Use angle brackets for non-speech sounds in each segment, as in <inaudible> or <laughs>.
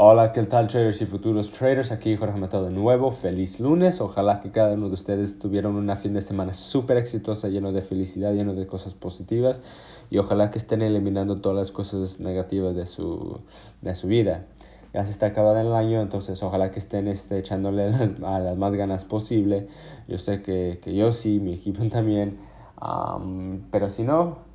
Hola, ¿qué tal traders y futuros traders? Aquí Jorge Mateo de nuevo. Feliz lunes. Ojalá que cada uno de ustedes tuvieran una fin de semana súper exitosa, lleno de felicidad, lleno de cosas positivas. Y ojalá que estén eliminando todas las cosas negativas de su, de su vida. Ya se está acabando el año, entonces ojalá que estén este, echándole <laughs> las, a las más ganas posible. Yo sé que, que yo sí, mi equipo <laughs> también. pero si no,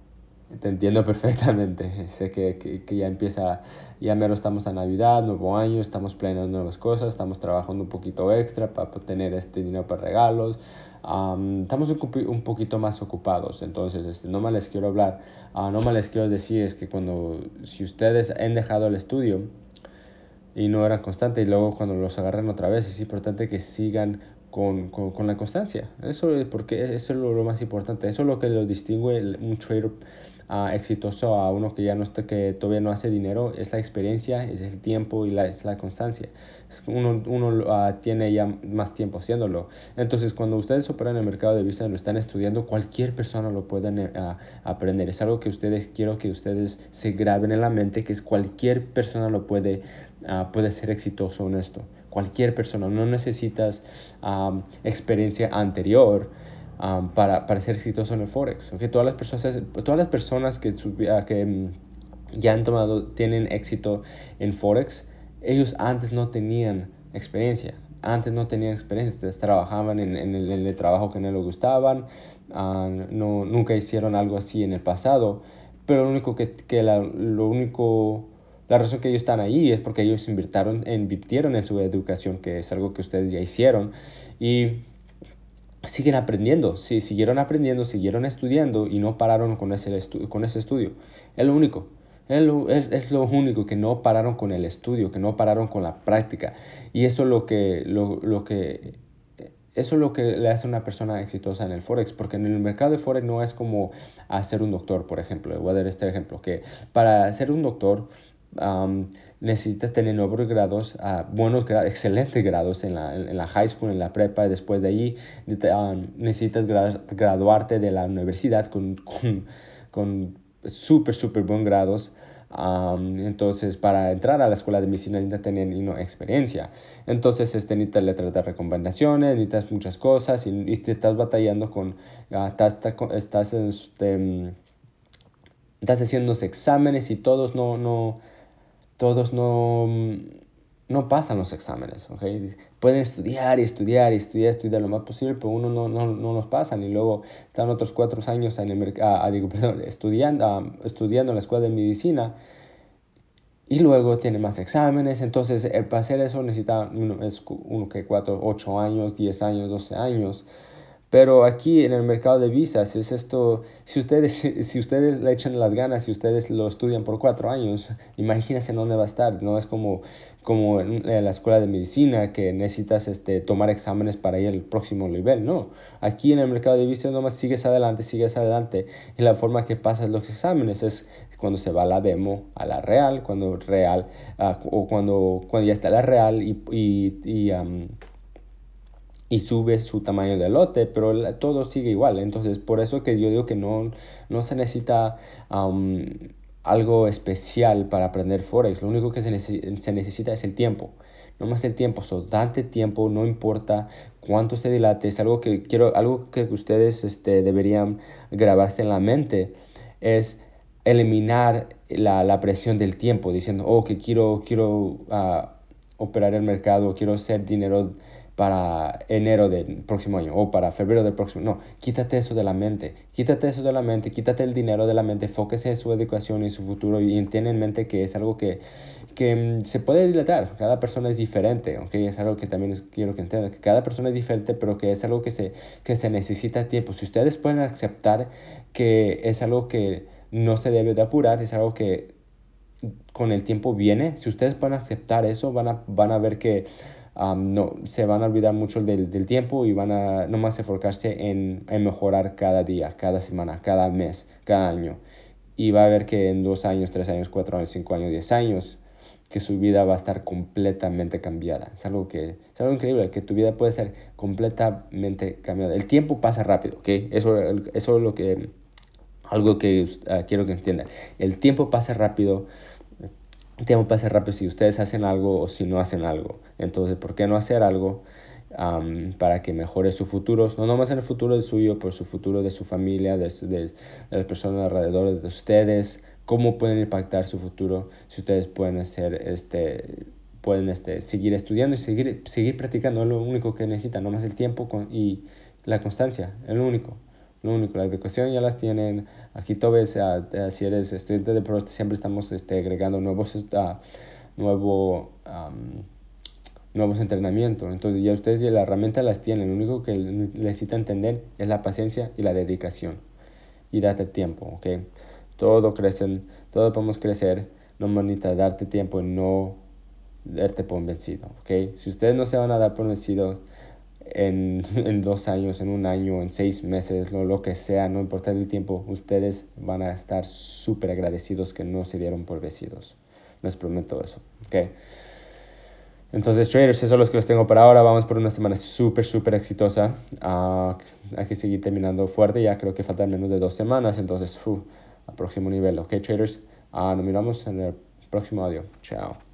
te entiendo <laughs> perfectamente. Sé que, que, ya empieza, ya mero estamos a Navidad, nuevo año, estamos planeando nuevas cosas, estamos trabajando un poquito extra para tener este dinero para regalos. estamos un, poquito más ocupados, entonces este, no más les quiero hablar, uh, no más les quiero decir es que cuando, si ustedes han dejado el estudio y no eran constantes y luego cuando los agarran otra vez es importante que sigan con, con, con, la constancia. Eso, porque eso es lo, lo, más importante. Eso es lo que lo distingue un trader exitoso a uno que ya no está, que todavía no hace dinero, es la experiencia, es el tiempo y la, es la constancia. uno uno uh, tiene ya más tiempo haciéndolo. Entonces, cuando ustedes operan en el mercado de visa, lo están estudiando, cualquier persona lo puede uh, aprender. Es algo que ustedes, quiero que ustedes se graben en la mente, que es cualquier persona lo puede, uh, puede ser exitoso en esto. Cualquier persona, no necesitas experiencia anterior para, para, ser exitoso en el Forex. ¿okay? Todas, las personas, todas las personas que, que mm, ya han tomado, tienen éxito en Forex, ellos antes no tenían experiencia. Antes no tenían experiencia, trabajaban en, en, el, en el, trabajo que no les gustaban, no, nunca hicieron algo así en el pasado, pero lo único que, que la, lo único, la razón que ellos están ahí es porque ellos invirtieron, invirtieron en su educación, que es algo que ustedes ya hicieron, y siguen aprendiendo, sí, siguieron aprendiendo, siguieron estudiando y no pararon con ese, con ese estudio. Es lo único. Es lo, es, lo, único que no pararon con el estudio, que no pararon con la práctica. Y eso es lo que, lo, lo que, eso es lo que le hace una persona exitosa en el Forex, porque en el mercado de Forex no es como hacer un doctor, por ejemplo. Voy a dar este ejemplo, que para ser un doctor necesitas tener nuevos grados, uh, buenos grados, excelentes grados en la, en la, high school, en la prepa, después de allí necesitas graduarte de la universidad con, <laughs> con, con súper, súper buenos grados. entonces, para entrar a la escuela de medicina necesitas tener experiencia. Entonces, este, necesitas letras de recomendaciones, necesitas muchas cosas y, te estás batallando con, uh, estás, estás, este, estás haciendo exámenes y todos no, no, todos no, no pasan los exámenes, ¿ok? Pueden estudiar y estudiar y estudiar, estudiar lo más posible, pero uno no, no, no los pasan y luego están otros cuatro años en el, ah, digo, <laughs> perdón, estudiando, estudiando en la escuela de medicina y luego tiene más exámenes, entonces para hacer eso necesita uno, es uno que cuatro, ocho años, diez años, doce años. Pero aquí en el mercado de visas es esto, si ustedes, <laughs> si ustedes le echan las ganas, si ustedes lo estudian por cuatro años, imagínense dónde va a estar. No es como, como en la escuela de medicina que necesitas este, tomar exámenes para ir al próximo nivel. No, aquí en el mercado de visas nomás sigues adelante, sigues adelante. Y la forma que pasas los exámenes es cuando se va la demo a la real, cuando real, uh, o cuando, cuando ya está la real y, y, y um, y sube su tamaño de lote, pero todo sigue igual. Entonces, por eso que yo digo que no, no se necesita algo especial para aprender Forex. Lo único que se, necesita es el tiempo. No más el tiempo, so, date tiempo, no importa cuánto se dilate. Es algo que quiero, algo que ustedes este, deberían grabarse en la mente. Es eliminar la, la presión del tiempo, diciendo, oh, que quiero, quiero uh, operar el mercado, quiero hacer dinero para enero del próximo año o para febrero del próximo. No, quítate eso de la mente, quítate eso de la mente, quítate el dinero de la mente, fóquese en su educación y su futuro y entiende en mente que es algo que, que mm, se puede dilatar. Cada persona es diferente, ¿ok? Es algo que también quiero que entiendan, que cada persona es diferente, pero que es algo que se, que se necesita tiempo. Si ustedes pueden aceptar que es algo que no se debe de apurar, es algo que con el tiempo viene, si ustedes pueden aceptar eso, van a, van a ver que no, se van a olvidar mucho del, del, tiempo y van a nomás enfocarse en, en, mejorar cada día, cada semana, cada mes, cada año. Y va a ver que en dos años, tres años, cuatro años, cinco años, diez años, que su vida va a estar completamente cambiada. Es algo, que, es algo increíble, que tu vida puede ser completamente cambiada. El tiempo pasa rápido, ¿ok? Eso, eso es lo que, algo que uh, quiero que entiendan. El tiempo pasa rápido tiempo pasa rápido si ustedes hacen algo o si no hacen algo. Entonces, ¿por qué no hacer algo para que mejore su futuro? No nomás en el futuro de suyo, por su futuro de su familia, de, de, las personas alrededor de ustedes. ¿Cómo pueden impactar su futuro si ustedes pueden hacer este pueden este, seguir estudiando y seguir, seguir practicando, es lo único que necesitan, nomás el tiempo y la constancia, es lo único, lo único, la educación ya las tienen, aquí todo ves, si eres estudiante de pro, siempre estamos este, agregando nuevos, uh, nuevo, nuevos entrenamientos, entonces ya ustedes ya la herramienta las tienen, lo único que necesitan entender es la paciencia y la dedicación, y date tiempo, ¿ok? Todo crecen, todo podemos crecer, no necesita darte tiempo y no darte por vencido, ¿ok? Si ustedes no se van a dar por vencido en, <laughs> en dos años, en un año, en seis meses, lo, lo que sea, no importa el tiempo, ustedes van a estar súper agradecidos que no se dieron por vencidos. Les prometo eso, ¿ok? Entonces, traders, eso es lo que les tengo para ahora. Vamos por una semana súper, súper exitosa. Uh, hay que seguir terminando fuerte. Ya creo que faltan menos de dos semanas. Entonces, uh, a próximo nivel. Ok, traders. Uh, nos miramos en el próximo audio. Chao.